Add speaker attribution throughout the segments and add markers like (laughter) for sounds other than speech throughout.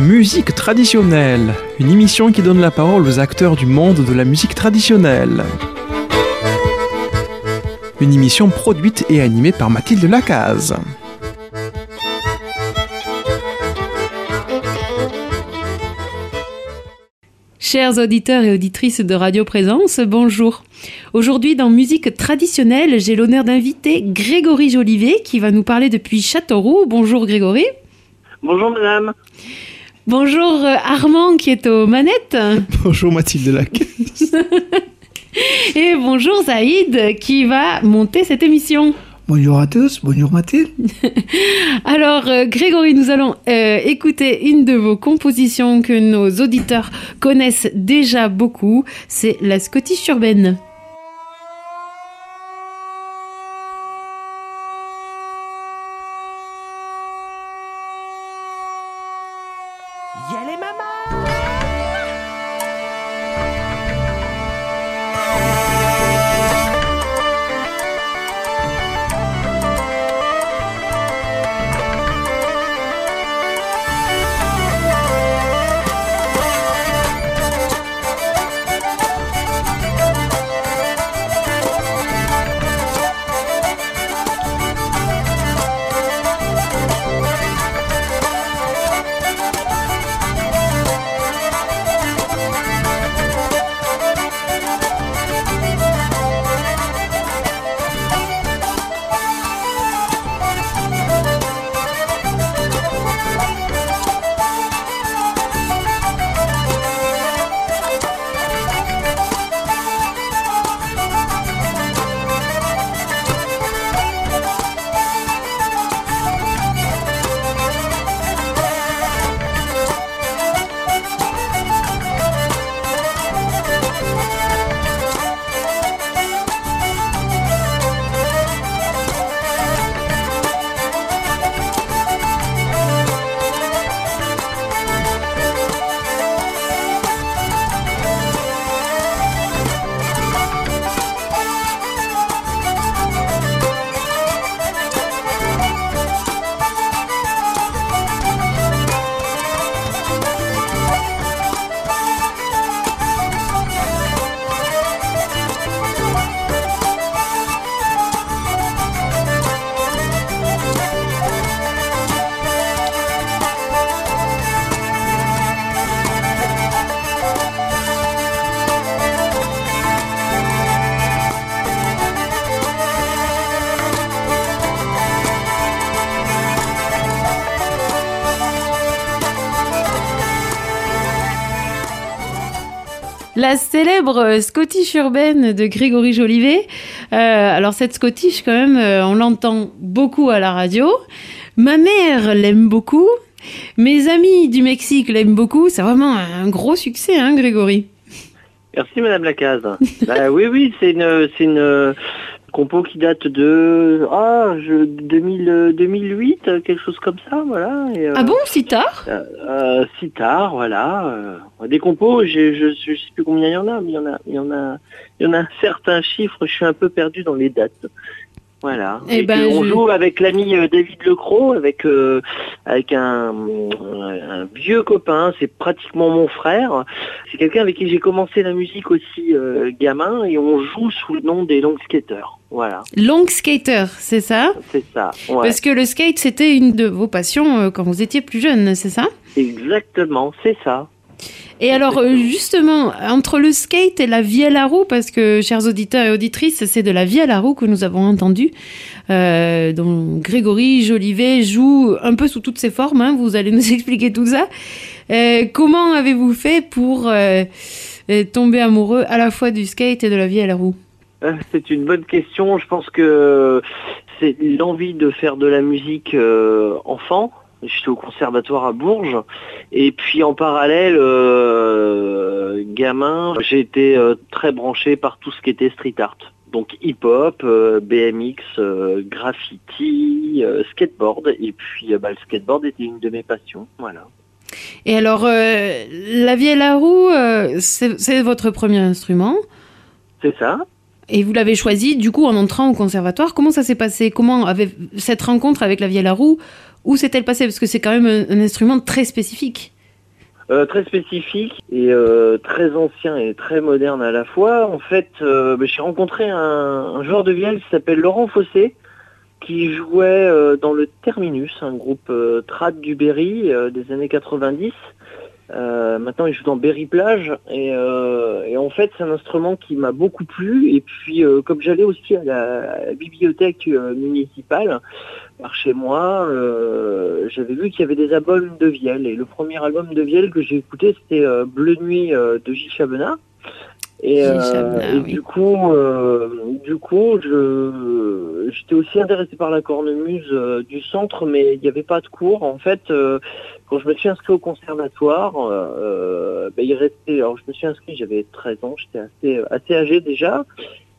Speaker 1: Musique traditionnelle, une émission qui donne la parole aux acteurs du monde de la musique traditionnelle. Une émission produite et animée par Mathilde Lacaze.
Speaker 2: Chers auditeurs et auditrices de Radio Présence, bonjour. Aujourd'hui, dans Musique traditionnelle, j'ai l'honneur d'inviter Grégory Jolivet qui va nous parler depuis Châteauroux. Bonjour Grégory.
Speaker 3: Bonjour madame.
Speaker 2: Bonjour euh, Armand qui est aux manettes. (laughs)
Speaker 1: Bonjour Mathilde Lacaze.
Speaker 2: Et bonjour Saïd qui va monter cette émission.
Speaker 4: Bonjour à tous, bonjour Mathilde. (laughs)
Speaker 2: Alors, euh, Grégory, nous allons euh, écouter une de vos compositions que nos auditeurs connaissent déjà beaucoup. C'est la Scottish urbaine. Célèbre Scottish urbaine de Grégory Jolivet. Euh, alors cette Scottish, quand même, euh, on l'entend beaucoup à la radio. Ma mère l'aime beaucoup. Mes amis du Mexique l'aiment beaucoup. C'est vraiment un gros succès, hein, Grégory?
Speaker 3: Merci madame Lacaze. bah, oui, oui, c'est une, c'est une compo qui date de ah, je, 2000, 2008, quelque chose comme ça, voilà. Et, euh,
Speaker 2: Ah bon, si tard?
Speaker 3: euh, euh, si tard, voilà. euh, des compos, je, je sais plus combien il y en a, mais il y en a, il y en a, il y en a un certain chiffre. Je suis un peu perdu dans les dates. Voilà.
Speaker 2: Eh
Speaker 3: Et
Speaker 2: ben,
Speaker 3: on
Speaker 2: je-
Speaker 3: joue avec l'ami euh, David Lecroc, avec euh, avec un, un vieux copain. C'est pratiquement mon frère. C'est quelqu'un avec qui j'ai commencé la musique aussi euh, gamin, et on joue sous le nom des Long Skaters. Voilà,
Speaker 2: Long skater, c'est ça?
Speaker 3: C'est ça. Ouais.
Speaker 2: Parce que le skate, c'était une de vos passions euh, quand vous étiez plus jeune, c'est ça?
Speaker 3: Exactement, c'est ça.
Speaker 2: Et alors, euh, justement, entre le skate et la vie à la roue, parce que, chers auditeurs et auditrices, c'est de la vie à la roue que nous avons entendu, euh, dont Grégory Jolivet joue un peu sous toutes ses formes, hein, vous allez nous (laughs) expliquer tout ça. Euh, comment avez-vous fait pour euh, tomber amoureux à la fois du skate et de la vie à la roue?
Speaker 3: C'est une bonne question. Je pense que c'est l'envie de faire de la musique enfant. J'étais au conservatoire à Bourges. Et puis en parallèle, euh, gamin, j'ai été euh, très branché par tout ce qui était street art. Donc hip-hop, euh, BMX, graffiti, skateboard. Et puis bah, le skateboard était une de mes passions. Voilà.
Speaker 2: Et alors, la vie à la roue, c'est votre premier instrument?
Speaker 3: C'est ça
Speaker 2: et vous l'avez choisi du coup en entrant au conservatoire. Comment ça s'est passé? Comment avait cette rencontre avec la vie à roue Où s'est-elle passée? Parce que c'est quand même un, instrument très spécifique.
Speaker 3: euh, très spécifique et euh, très ancien et très moderne à la fois. En fait, euh, bah, j'ai rencontré un, joueur de vielle qui s'appelle Laurent Fossé, qui jouait dans le Terminus, un groupe trad du Berry des années 90. Maintenant, il joue dans Berry Plage et, en fait, c'est un instrument qui m'a beaucoup plu. Et puis, comme j'allais aussi à la bibliothèque municipale, par chez moi, euh, j'avais vu qu'il y avait des albums de Vielle. Et le premier album de Vielle que j'ai écouté, c'était euh, Bleu Nuit euh, de Gilles Chabena. Et, du coup, du coup, je j'étais aussi intéressé par la cornemuse du centre, mais il n'y avait pas de cours. En fait, quand je me suis inscrit au conservatoire, ben, il restait. Alors, je me suis inscrit, j'avais 13 ans, j'étais assez assez âgé déjà.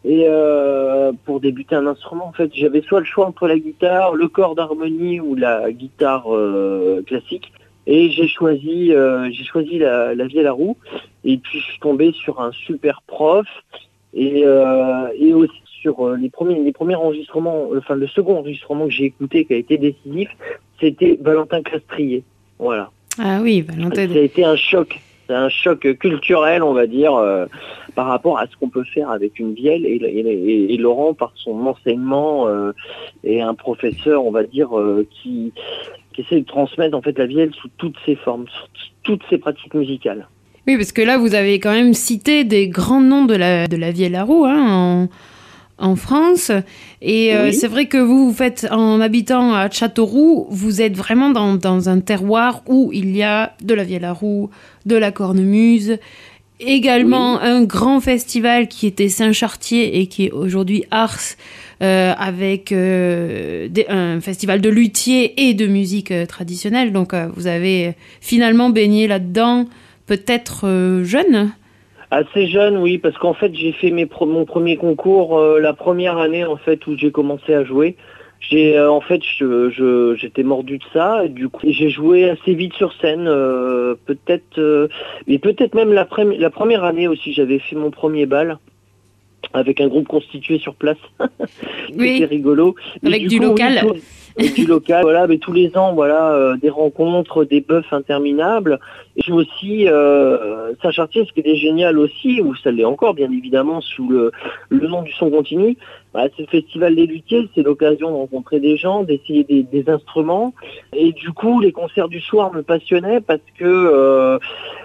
Speaker 3: Et euh, pour débuter un instrument, en fait, j'avais soit le choix entre la guitare, le corps d'harmonie ou la guitare euh, classique. Et j'ai choisi, euh, j'ai choisi la, la à la roue. Et puis je suis tombé sur un super prof. Et, et aussi sur les premiers, les premiers enregistrements, enfin le second enregistrement que j'ai écouté qui a été décisif, c'était Valentin Castrier. Voilà.
Speaker 2: Ah oui, Valentin.
Speaker 3: Ça a été un choc c'est un choc culturel, on va dire, euh, par rapport à ce qu'on peut faire avec une vielle. Et, Laurent, par son enseignement, euh, est un professeur, on va dire, euh, qui, essaie de transmettre en fait la vielle sous toutes ses formes, sous toutes ses pratiques musicales.
Speaker 2: Oui, parce que là, vous avez quand même cité des grands noms de la, de la vielle à roue. Hein, en France. Et euh, c'est vrai que vous, vous faites, en habitant à Châteauroux, vous êtes vraiment dans, un terroir où il y a de la vielle à roue, de la cornemuse, également un grand festival qui était Saint-Chartier et qui est aujourd'hui Ars, euh, avec euh, un festival de luthier et de musique traditionnelle. Donc vous avez finalement baigné là-dedans, peut-être jeune?
Speaker 3: Assez jeune, oui, parce qu'en fait j'ai fait mes mon premier concours euh, la première année en fait où j'ai commencé à jouer. J'ai euh, en fait je, j'étais mordu de ça, et du coup j'ai joué assez vite sur scène, euh, peut-être, mais peut-être même la première année aussi j'avais fait mon premier bal avec un groupe constitué sur place. (laughs)
Speaker 2: oui.
Speaker 3: rigolo.
Speaker 2: avec du, local.
Speaker 3: Du local, voilà, mais tous les ans, voilà, des rencontres, des bœufs interminables. Et aussi euh, Saint-Chartier, ce qui était génial aussi, ou ça l'est encore bien évidemment sous le, nom du son continu, bah, c'est le festival des luthiers, c'est l'occasion de rencontrer des gens, d'essayer des, instruments. Et du coup, les concerts du soir me passionnaient parce que euh,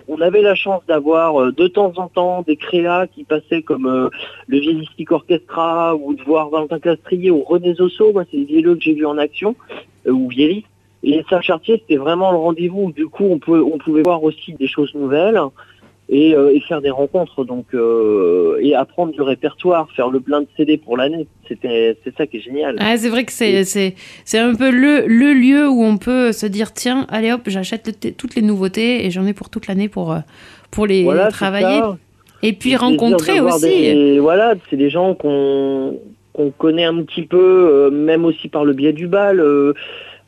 Speaker 3: on avait la chance d'avoir euh, de temps en temps des créas qui passaient comme euh, le Vielistique Orchestra ou de voir Valentin Castrier ou René Zosso, moi c'est les vielleux que j'ai vus en action, ou Vielis. Et Saint-Chartier, c'était vraiment le rendez-vous. Du coup, on, peut, on pouvait voir aussi des choses nouvelles et, euh, faire des rencontres, donc euh, et apprendre du répertoire, faire le plein de CD pour l'année. C'était, c'est ça qui est génial.
Speaker 2: Ah, c'est vrai que c'est, c'est, c'est un peu le, le lieu où on peut se dire tiens, allez hop, j'achète toutes les nouveautés et j'en ai pour toute l'année pour, euh, pour les travailler. Et puis rencontrer aussi.
Speaker 3: voilà, c'est des gens qu'on, qu'on connaît un petit peu, même aussi par le biais du bal.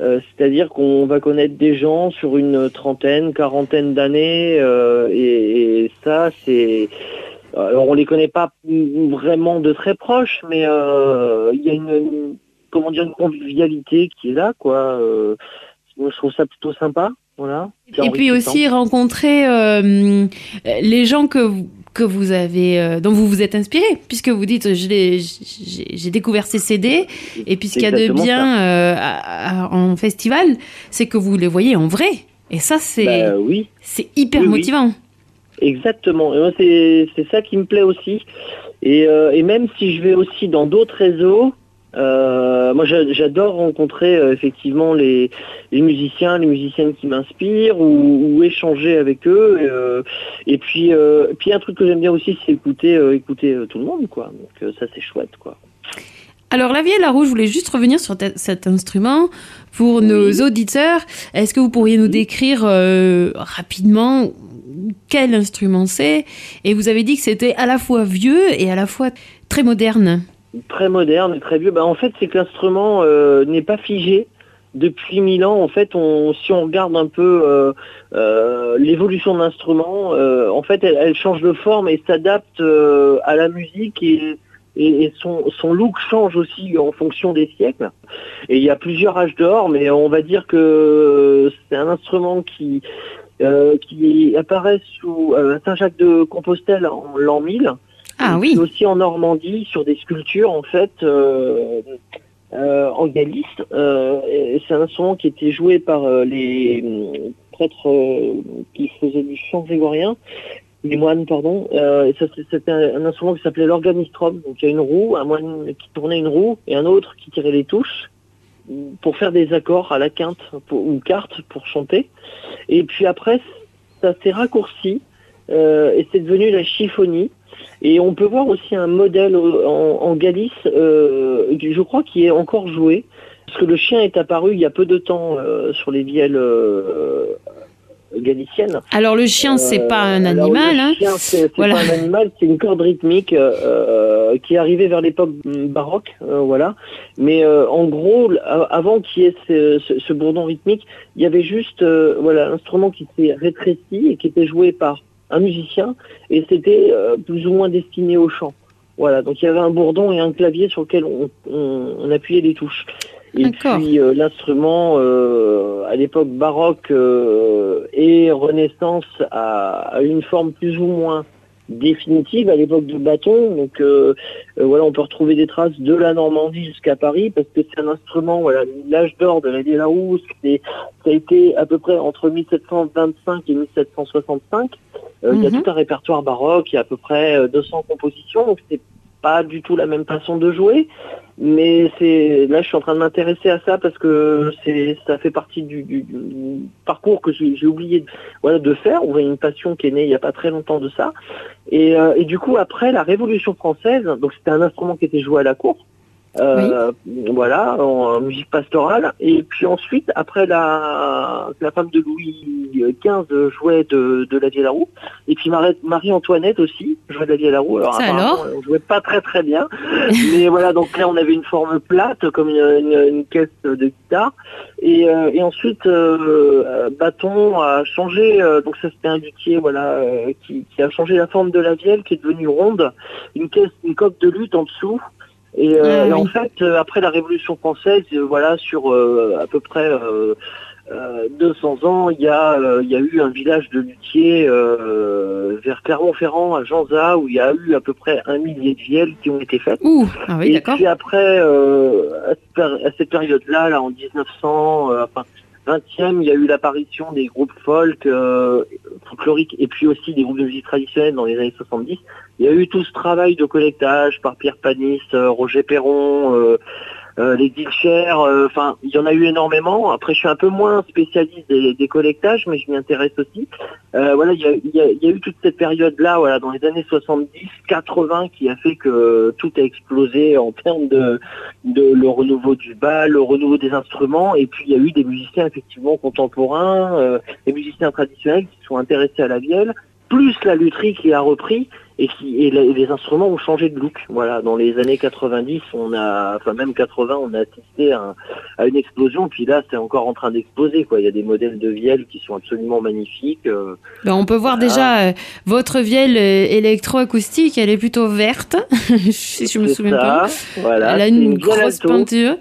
Speaker 3: Euh, c'est-à-dire qu'on va connaître des gens sur une trentaine, quarantaine d'années, euh, et, ça, c'est... Alors on les connaît pas vraiment de très proches, mais euh, il y a une, comment dire une convivialité qui est là, quoi. je trouve ça plutôt sympa, voilà.
Speaker 2: Et puis aussi rencontrer les gens que vous que vous avez, euh, dont vous vous êtes inspiré, puisque vous dites j'ai découvert ces CD, et puis ce qu'il y a de bien euh, en festival, c'est que vous les voyez en vrai. Et ça, c'est
Speaker 3: bah oui.
Speaker 2: c'est hyper motivant.
Speaker 3: Exactement. Et c'est ça qui me plaît aussi. Et, euh, et, même si je vais aussi dans d'autres réseaux, euh, moi, j'adore rencontrer euh, effectivement les, musiciens, les musiciennes qui m'inspirent ou, échanger avec eux. Euh, et puis, puis un truc que j'aime bien aussi, c'est écouter, écouter tout le monde, quoi. Donc ça, c'est chouette, quoi.
Speaker 2: Alors la vielle à rouge, je voulais juste revenir sur cet instrument pour nos auditeurs. Est-ce que vous pourriez nous décrire rapidement quel instrument c'est? Et vous avez dit que c'était à la fois vieux et à la fois très moderne
Speaker 3: très moderne et très vieux. Bah, en fait, c'est que l'instrument euh, n'est pas figé depuis mille ans. En fait, si on regarde un peu euh, euh, l'évolution de l'instrument, en fait, elle, change de forme et s'adapte à la musique et, son, look change aussi en fonction des siècles. Et il y a plusieurs âges d'or, mais on va dire que c'est un instrument qui qui apparaît sous Saint-Jacques de Compostelle en l'an 1000.
Speaker 2: Ah oui.
Speaker 3: aussi en Normandie sur des sculptures en fait en Galice. c'est un instrument qui était joué par les prêtres qui faisaient du chant grégorien les moines, pardon. Euh, c'était un, instrument qui s'appelait l'organistrum. Donc il y a une roue, un moine qui tournait une roue et un autre qui tirait les touches pour faire des accords à la quinte ou carte pour chanter. Et puis après, ça s'est raccourci euh, et c'est devenu la chiffonie. Et on peut voir aussi un modèle en, Galice, euh, je crois, qui est encore joué. Parce que le chien est apparu il y a peu de temps sur les vielles galicienne.
Speaker 2: Alors le chien, c'est pas un
Speaker 3: euh,
Speaker 2: animal.
Speaker 3: Le
Speaker 2: hein.
Speaker 3: chien, c'est pas un animal, c'est une corde rythmique euh, qui est arrivée vers l'époque baroque, euh, voilà. Mais en gros, avant qu'il y ait ce, bourdon rythmique, il y avait juste voilà l'instrument qui s'est rétréci et qui était joué par un musicien et c'était plus ou moins destiné au chant. Voilà, donc il y avait un bourdon et un clavier sur lequel on appuyait les touches. Et puis euh, l'instrument, euh, à l'époque baroque euh, et Renaissance, a, une forme plus ou moins définitive à l'époque de bâton. Donc voilà, on peut retrouver des traces de la Normandie jusqu'à Paris parce que c'est un instrument, voilà, l'âge d'or de la Larousse, ça a été à peu près entre 1725 et 1765. Il y a mhm. tout un répertoire baroque, il y a à peu près 200 compositions, donc c'est pas du tout la même façon de jouer, mais là je suis en train de m'intéresser à ça parce que ça fait partie du, parcours que j'ai oublié de faire. On a une passion qui est née il n'y a pas très longtemps de ça. Et, euh, et du coup après la Révolution française, donc c'était un instrument qui était joué à la cour. Euh, voilà, en, musique pastorale. Et puis ensuite, après la, la femme de Louis XV jouait de, de la Vieille Roue, et puis Marie-Antoinette aussi jouait de la Vieille Roue.
Speaker 2: Alors, alors?
Speaker 3: on jouait pas très très bien, (laughs) mais voilà, donc là on avait une forme plate comme une, caisse de guitare. Et, euh, et ensuite, euh, Bâton a changé, donc ça c'était un luthier voilà, qui, qui a changé la forme de la vielle qui est devenue ronde, une caisse, une coque de lutte en dessous. Et, euh, en fait, euh, après la Révolution française, euh, voilà, sur à peu près 200 ans, il y a, il y a eu un village de luthiers vers Clermont-Ferrand, à Janza, où il y a eu à peu près un millier de vielles qui ont été faites.
Speaker 2: Ah oui,
Speaker 3: et puis après, à cette période-là, là, en 1900, enfin, 20e, il y a eu l'apparition des groupes folk, euh, folkloriques et puis aussi des groupes de musique traditionnelle dans les années 70. Il y a eu tout ce travail de collectage par Pierre Panis, euh, Roger Perron, euh, les deal euh, enfin, il y en a eu énormément. Après, je suis un peu moins spécialiste des, collectages, mais je m'y intéresse aussi. Euh, voilà, il y a, eu toute cette période-là, voilà, dans les années 70, 80, qui a fait que tout a explosé en termes de, de le renouveau du bal, le renouveau des instruments, et puis il y a eu des musiciens effectivement contemporains, des musiciens traditionnels qui sont intéressés à la vielle, plus la lutherie qui a repris et, qui, et les instruments ont changé de look. Voilà, dans les années 90, on a, enfin même 80, on a assisté à, une explosion. Puis là, c'est encore en train d'exploser. Quoi, il y a des modèles de vielle qui sont absolument magnifiques. Euh.
Speaker 2: Ben, on peut voir déjà euh, votre vielle euh, électroacoustique. Elle est plutôt verte, (laughs) si je me souviens pas.
Speaker 3: Voilà,
Speaker 2: Elle a une, grosse peinture.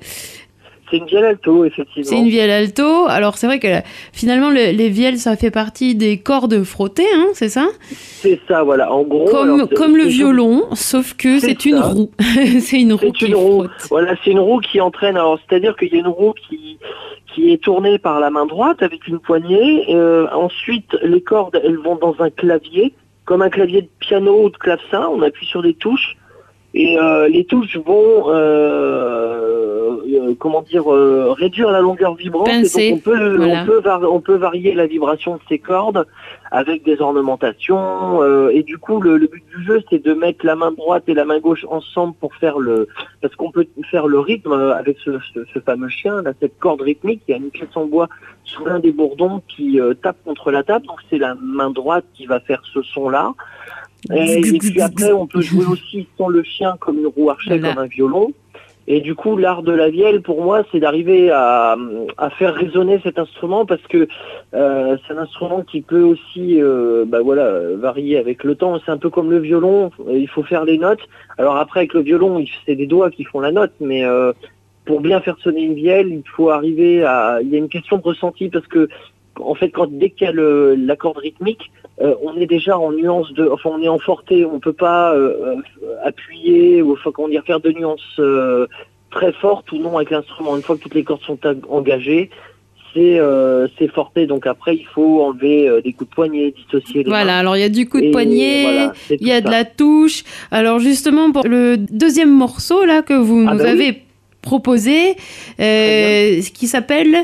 Speaker 3: C'est une vielle alto, effectivement.
Speaker 2: C'est une vielle alto. Alors, c'est vrai que finalement, les vielles, ça fait partie des cordes frottées, hein, c'est ça?
Speaker 3: C'est ça, voilà. En gros.
Speaker 2: Comme, comme le violon, sauf que (laughs) c'est une roue. c'est une roue qui une roue.
Speaker 3: Voilà, c'est une roue qui entraîne. Alors, c'est-à-dire qu'il y a une roue qui, qui est tournée par la main droite avec une poignée. Euh, ensuite, les cordes, elles vont dans un clavier, comme un clavier de piano ou de clavecin. On appuie sur des touches. Et euh, les touches vont, euh, euh, comment dire, réduire la longueur vibrante. Et donc on peut, on, peut on peut varier la vibration de ces cordes avec des ornementations. et du coup, le, but du jeu, c'est de mettre la main droite et la main gauche ensemble pour faire le, parce qu'on peut faire le rythme avec ce, ce, fameux chien, là, cette corde rythmique. Il y a une pièce en bois sous l'un des bourdons qui tape contre la table. Donc c'est la main droite qui va faire ce son-là. Et, puis après, on peut jouer aussi sans le chien comme une roue archet, comme un violon. Et du coup, l'art de la vielle, pour moi, c'est d'arriver à, faire résonner cet instrument parce que euh, c'est un instrument qui peut aussi euh, bah voilà, varier avec le temps. C'est un peu comme le violon, il faut faire les notes. Alors après, avec le violon, c'est des doigts qui font la note, mais euh, pour bien faire sonner une vielle, il faut arriver à... Il y a une question de ressenti parce que en fait, quand dès qu'il y a le- la corde rythmique, euh, on est déjà en nuance de, enfin, on est en forté, on peut pas euh, euh, appuyer ou enfin, comment dire, faire de nuances euh, très fortes ou non avec l'instrument. Une fois que toutes les cordes sont ag- engagées, c'est c'est forté. Donc après, il faut enlever des coups de poignet, dissocier les
Speaker 2: Voilà,
Speaker 3: mains.
Speaker 2: alors il y a du coup de
Speaker 3: Et
Speaker 2: poignet,
Speaker 3: voilà,
Speaker 2: il y a de la touche. Alors justement, pour le deuxième morceau là que vous
Speaker 3: Ah
Speaker 2: nous
Speaker 3: bah oui.
Speaker 2: avez proposé, qui s'appelle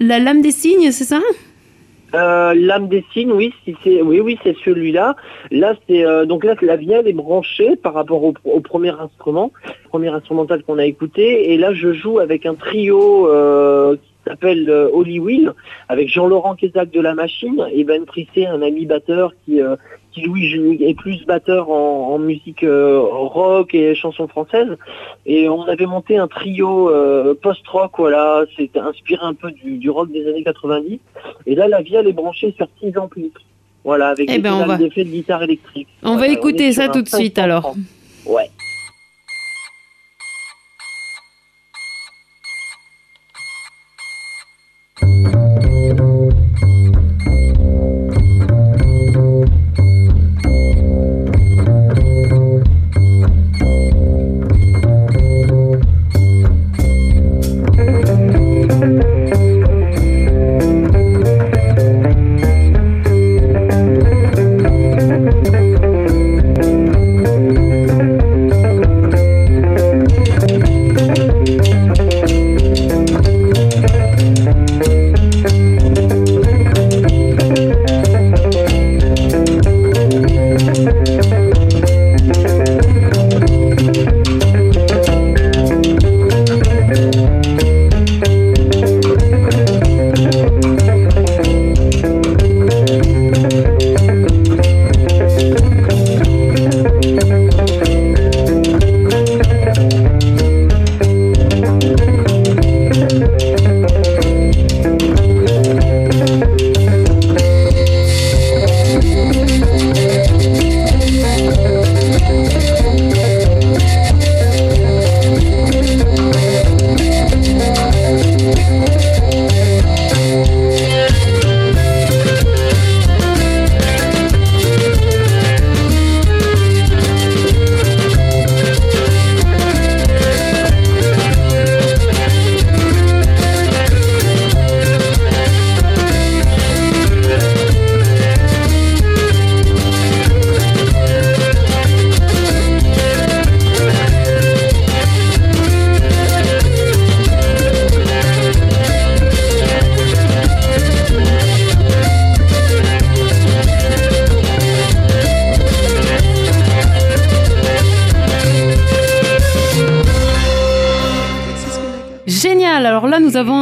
Speaker 2: La lame des cygnes, c'est ça?
Speaker 3: Euh, L'âme des signes, oui, si c'est, oui, oui, c'est celui-là. Là, c'est euh, donc là, la vielle est branchée par rapport au, premier instrument, premier instrumental qu'on a écouté. Et là, je joue avec un trio euh, qui s'appelle euh, Holy Wheel, avec Jean-Laurent Quesac de la Machine et Ben Prissé, un ami batteur qui, qui lui est plus batteur en, en musique euh, rock et chansons françaises. Et on avait monté un trio euh, post-rock, voilà, c'était inspiré un peu du, du rock des années 90. Et là, la vielle est branchée sur 6 amplis. Voilà, avec
Speaker 2: Eh
Speaker 3: des
Speaker 2: ben, va-
Speaker 3: d'effet de guitare électrique.
Speaker 2: On va écouter ça tout de suite,
Speaker 3: 530.
Speaker 2: alors.
Speaker 3: Ouais.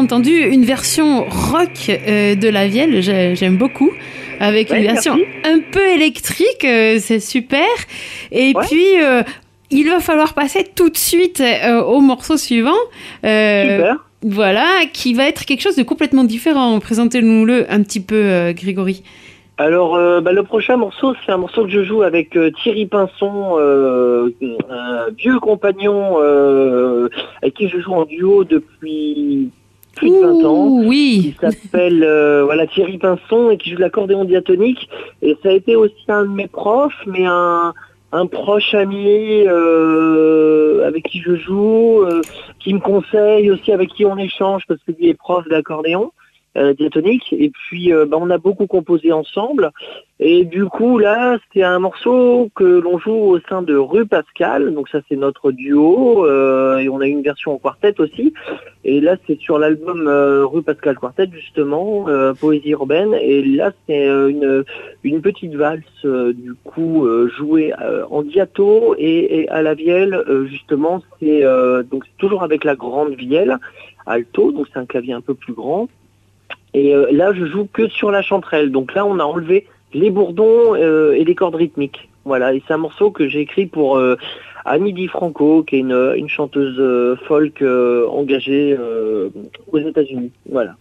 Speaker 2: Entendu une version rock euh, de la vielle. J'ai- J'aime beaucoup. Avec
Speaker 3: Ouais,
Speaker 2: une version
Speaker 3: merci.
Speaker 2: un peu électrique, euh, c'est super. Et
Speaker 3: Ouais.
Speaker 2: puis, euh, il va falloir passer tout de suite au morceau suivant.
Speaker 3: Super.
Speaker 2: Voilà, qui va être quelque chose de complètement différent. Présentez-nous-le un petit peu, Grégory.
Speaker 3: Alors, euh, bah, le prochain morceau, c'est un morceau que je joue avec euh, Thierry Pinson, euh, un vieux compagnon avec qui je joue en duo depuis plus de 20 ans.
Speaker 2: Ouh,
Speaker 3: qui
Speaker 2: oui.
Speaker 3: s'appelle euh, voilà Thierry Pinson et qui joue de l'accordéon diatonique et ça a été aussi un de mes profs mais un, un proche ami euh, avec qui je joue euh, qui me conseille aussi avec qui on échange parce que lui est prof d'accordéon diatonique. Et puis euh, bah, on a beaucoup composé ensemble. Et du coup là c'est un morceau que l'on joue au sein de Rue Pascal. Donc ça c'est notre duo euh, et on a une version en quartet aussi. Et là, c'est sur l'album euh, Rue Pascal Quartet, justement, euh, Poésie urbaine. Et là, c'est euh, une, une petite valse, euh, du coup, euh, jouée euh, en diato et, et à la vielle, euh, justement, c'est euh, donc toujours avec la grande vielle, alto, donc c'est un clavier un peu plus grand. Et euh, là, je joue que sur la chanterelle. Donc là, on a enlevé les bourdons euh, et les cordes rythmiques. Voilà, et c'est un morceau que j'ai écrit pour euh, Annie Di Franco, qui est une, une chanteuse euh, folk euh, engagée euh, aux États-Unis. Voilà.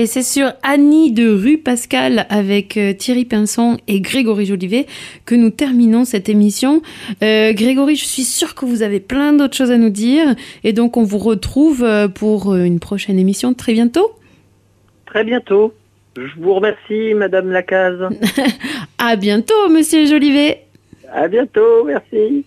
Speaker 2: Et c'est sur Annie de Rue Pascal avec euh, Thierry Pinson et Grégory Jolivet que nous terminons cette émission. Euh, Grégory, je suis sûre que vous avez plein d'autres choses à nous dire et donc on vous retrouve euh, pour une prochaine émission très bientôt.
Speaker 3: Très bientôt. Je vous remercie, Madame Lacaze. (laughs)
Speaker 2: à bientôt, Monsieur Jolivet.
Speaker 3: À bientôt, merci.